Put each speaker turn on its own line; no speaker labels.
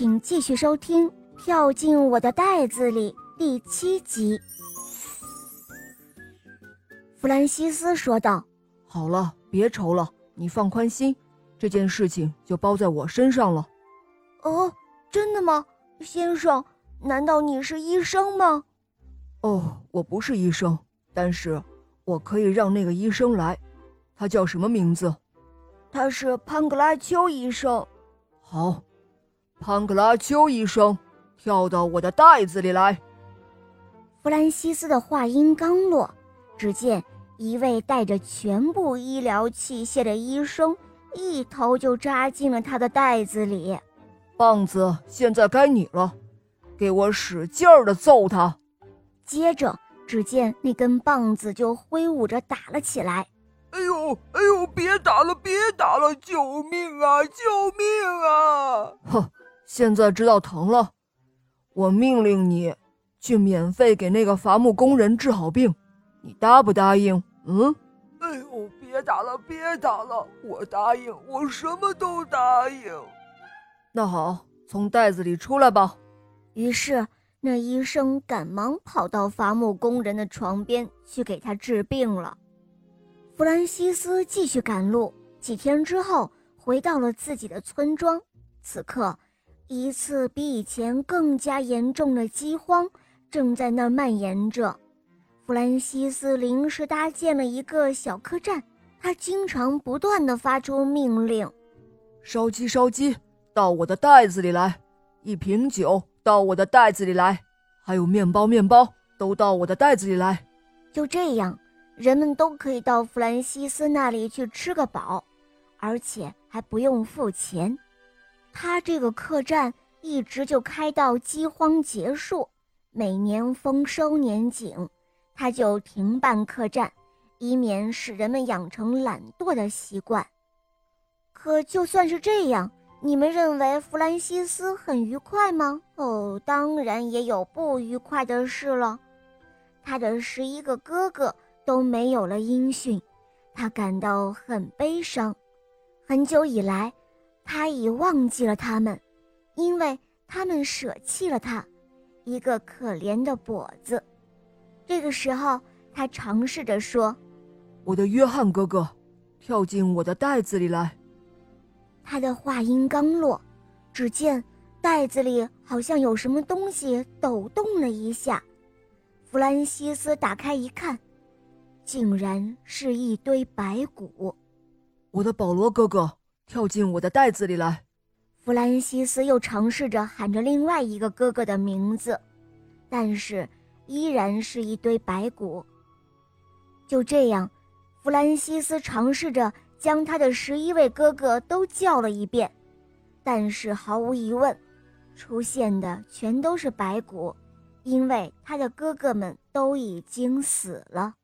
请继续收听《跳进我的袋子里》第七集。弗兰西斯说道：“
好了，别愁了，你放宽心，这件事情就包在我身上了。”“
哦，真的吗，先生？难道你是医生吗？”“
哦，我不是医生，但是我可以让那个医生来。他叫什么名字？”“
他是潘格拉丘医生。”“
好。”潘格拉丘医生，跳到我的袋子里来。
弗兰西斯的话音刚落，只见一位带着全部医疗器械的医生一头就扎进了他的袋子里。
棒子，现在该你了，给我使劲儿的揍他。
接着，只见那根棒子就挥舞着打了起来。
哎呦，哎呦，别打了，别打了，救命啊，救命啊！
哼。现在知道疼了，我命令你去免费给那个伐木工人治好病，你答不答应？嗯？
哎呦，别打了，别打了，我答应，我什么都答应。
那好，从袋子里出来吧。
于是，那医生赶忙跑到伐木工人的床边去给他治病了。弗兰西斯继续赶路，几天之后回到了自己的村庄。此刻。一次比以前更加严重的饥荒正在那儿蔓延着。弗兰西斯临时搭建了一个小客栈，他经常不断地发出命令：“
烧鸡，烧鸡，到我的袋子里来；一瓶酒，到我的袋子里来；还有面包，面包都到我的袋子里来。”
就这样，人们都可以到弗兰西斯那里去吃个饱，而且还不用付钱。他这个客栈一直就开到饥荒结束，每年丰收年景，他就停办客栈，以免使人们养成懒惰的习惯。可就算是这样，你们认为弗兰西斯很愉快吗？哦，当然也有不愉快的事了。他的十一个哥哥都没有了音讯，他感到很悲伤。很久以来。他已忘记了他们，因为他们舍弃了他，一个可怜的跛子。这个时候，他尝试着说：“
我的约翰哥哥，跳进我的袋子里来。”
他的话音刚落，只见袋子里好像有什么东西抖动了一下。弗兰西斯打开一看，竟然是一堆白骨。
我的保罗哥哥。跳进我的袋子里来，
弗兰西斯又尝试着喊着另外一个哥哥的名字，但是依然是一堆白骨。就这样，弗兰西斯尝试着将他的十一位哥哥都叫了一遍，但是毫无疑问，出现的全都是白骨，因为他的哥哥们都已经死了。